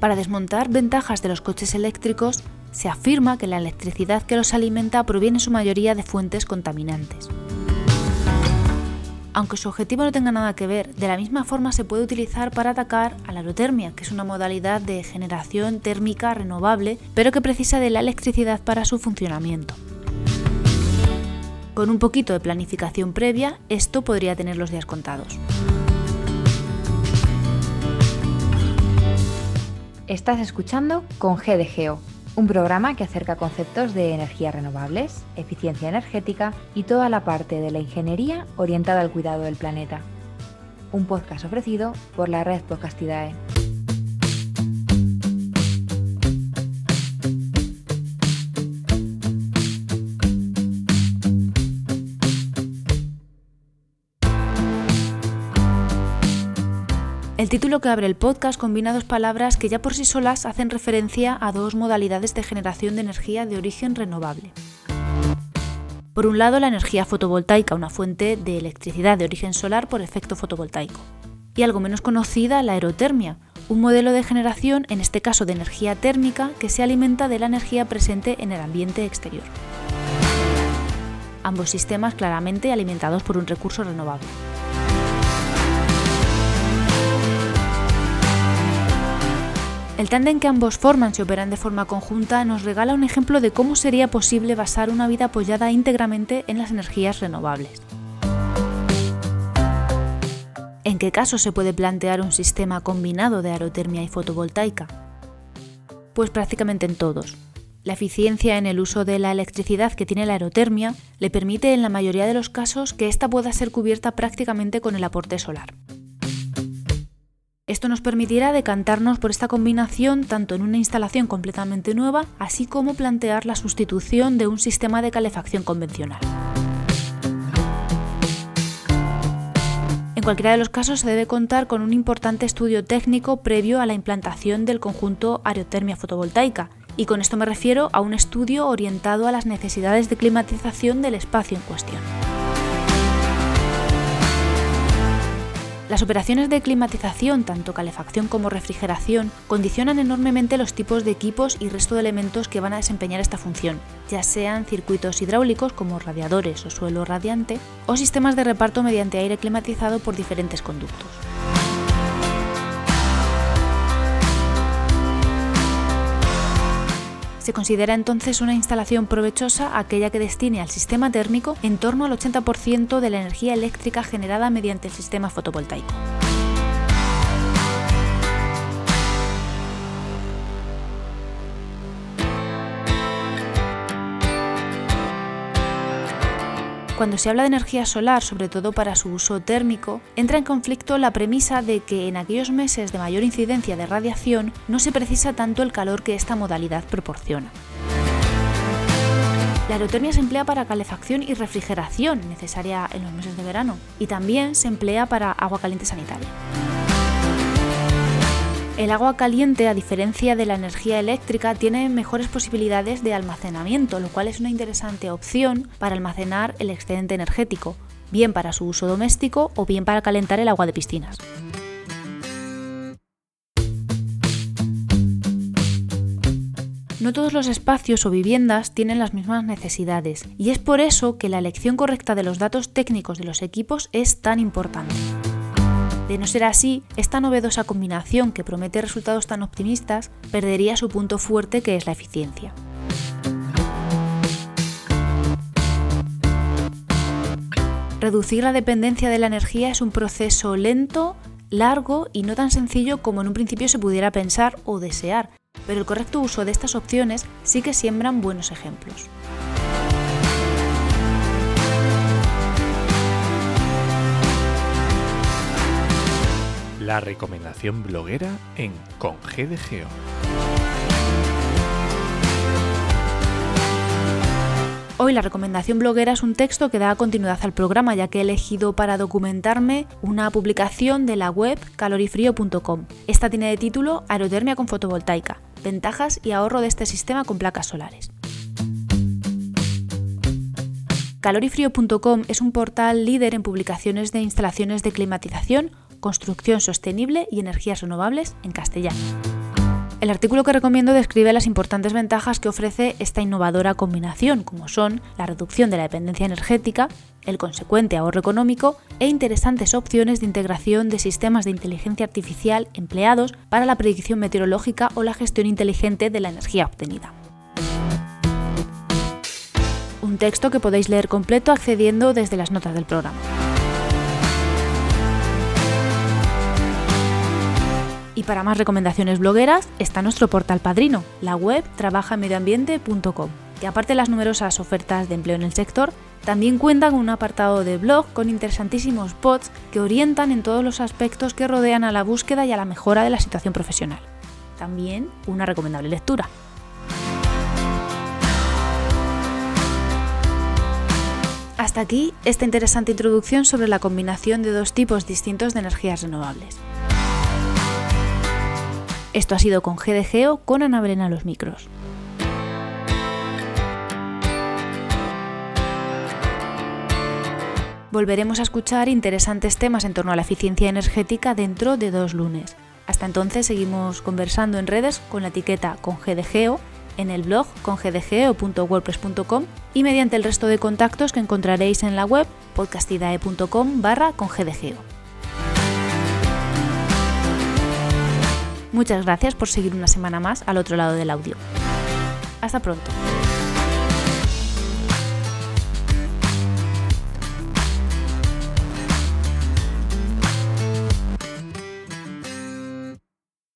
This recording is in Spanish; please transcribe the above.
Para desmontar ventajas de los coches eléctricos, se afirma que la electricidad que los alimenta proviene en su mayoría de fuentes contaminantes. Aunque su objetivo no tenga nada que ver, de la misma forma se puede utilizar para atacar a la aerotermia, que es una modalidad de generación térmica renovable, pero que precisa de la electricidad para su funcionamiento. Con un poquito de planificación previa, esto podría tener los días contados. Estás escuchando con G de Geo, un programa que acerca conceptos de energías renovables, eficiencia energética y toda la parte de la ingeniería orientada al cuidado del planeta. Un podcast ofrecido por la red Podcastidae. El título que abre el podcast combina dos palabras que ya por sí solas hacen referencia a dos modalidades de generación de energía de origen renovable. Por un lado, la energía fotovoltaica, una fuente de electricidad de origen solar por efecto fotovoltaico. Y algo menos conocida, la aerotermia, un modelo de generación, en este caso de energía térmica, que se alimenta de la energía presente en el ambiente exterior. Ambos sistemas claramente alimentados por un recurso renovable. El tándem que ambos forman y operan de forma conjunta nos regala un ejemplo de cómo sería posible basar una vida apoyada íntegramente en las energías renovables. ¿En qué caso se puede plantear un sistema combinado de aerotermia y fotovoltaica? Pues prácticamente en todos. La eficiencia en el uso de la electricidad que tiene la aerotermia le permite en la mayoría de los casos que ésta pueda ser cubierta prácticamente con el aporte solar. Esto nos permitirá decantarnos por esta combinación tanto en una instalación completamente nueva, así como plantear la sustitución de un sistema de calefacción convencional. En cualquiera de los casos se debe contar con un importante estudio técnico previo a la implantación del conjunto aerotermia fotovoltaica, y con esto me refiero a un estudio orientado a las necesidades de climatización del espacio en cuestión. Las operaciones de climatización, tanto calefacción como refrigeración, condicionan enormemente los tipos de equipos y resto de elementos que van a desempeñar esta función, ya sean circuitos hidráulicos como radiadores o suelo radiante, o sistemas de reparto mediante aire climatizado por diferentes conductos. Se considera entonces una instalación provechosa aquella que destine al sistema térmico en torno al 80% de la energía eléctrica generada mediante el sistema fotovoltaico. Cuando se habla de energía solar, sobre todo para su uso térmico, entra en conflicto la premisa de que en aquellos meses de mayor incidencia de radiación no se precisa tanto el calor que esta modalidad proporciona. La aerotermia se emplea para calefacción y refrigeración necesaria en los meses de verano y también se emplea para agua caliente sanitaria. El agua caliente, a diferencia de la energía eléctrica, tiene mejores posibilidades de almacenamiento, lo cual es una interesante opción para almacenar el excedente energético, bien para su uso doméstico o bien para calentar el agua de piscinas. No todos los espacios o viviendas tienen las mismas necesidades y es por eso que la elección correcta de los datos técnicos de los equipos es tan importante. De no ser así, esta novedosa combinación que promete resultados tan optimistas perdería su punto fuerte que es la eficiencia. Reducir la dependencia de la energía es un proceso lento, largo y no tan sencillo como en un principio se pudiera pensar o desear, pero el correcto uso de estas opciones sí que siembran buenos ejemplos. La recomendación bloguera en Con. Hoy la recomendación bloguera es un texto que da continuidad al programa, ya que he elegido para documentarme una publicación de la web calorifrío.com. Esta tiene de título Aerotermia con fotovoltaica, ventajas y ahorro de este sistema con placas solares. Calorifrío.com es un portal líder en publicaciones de instalaciones de climatización construcción sostenible y energías renovables en castellano. El artículo que recomiendo describe las importantes ventajas que ofrece esta innovadora combinación, como son la reducción de la dependencia energética, el consecuente ahorro económico e interesantes opciones de integración de sistemas de inteligencia artificial empleados para la predicción meteorológica o la gestión inteligente de la energía obtenida. Un texto que podéis leer completo accediendo desde las notas del programa. Y para más recomendaciones blogueras está nuestro portal Padrino, la web trabajamedioambiente.com, que aparte de las numerosas ofertas de empleo en el sector, también cuenta con un apartado de blog con interesantísimos posts que orientan en todos los aspectos que rodean a la búsqueda y a la mejora de la situación profesional. También una recomendable lectura. Hasta aquí esta interesante introducción sobre la combinación de dos tipos distintos de energías renovables. Esto ha sido con GDGO con Ana Belén los micros. Volveremos a escuchar interesantes temas en torno a la eficiencia energética dentro de dos lunes. Hasta entonces seguimos conversando en redes con la etiqueta con GDGO, en el blog con gdgeo.wordpress.com y mediante el resto de contactos que encontraréis en la web podcastidae.com barra con Muchas gracias por seguir una semana más al otro lado del audio. Hasta pronto.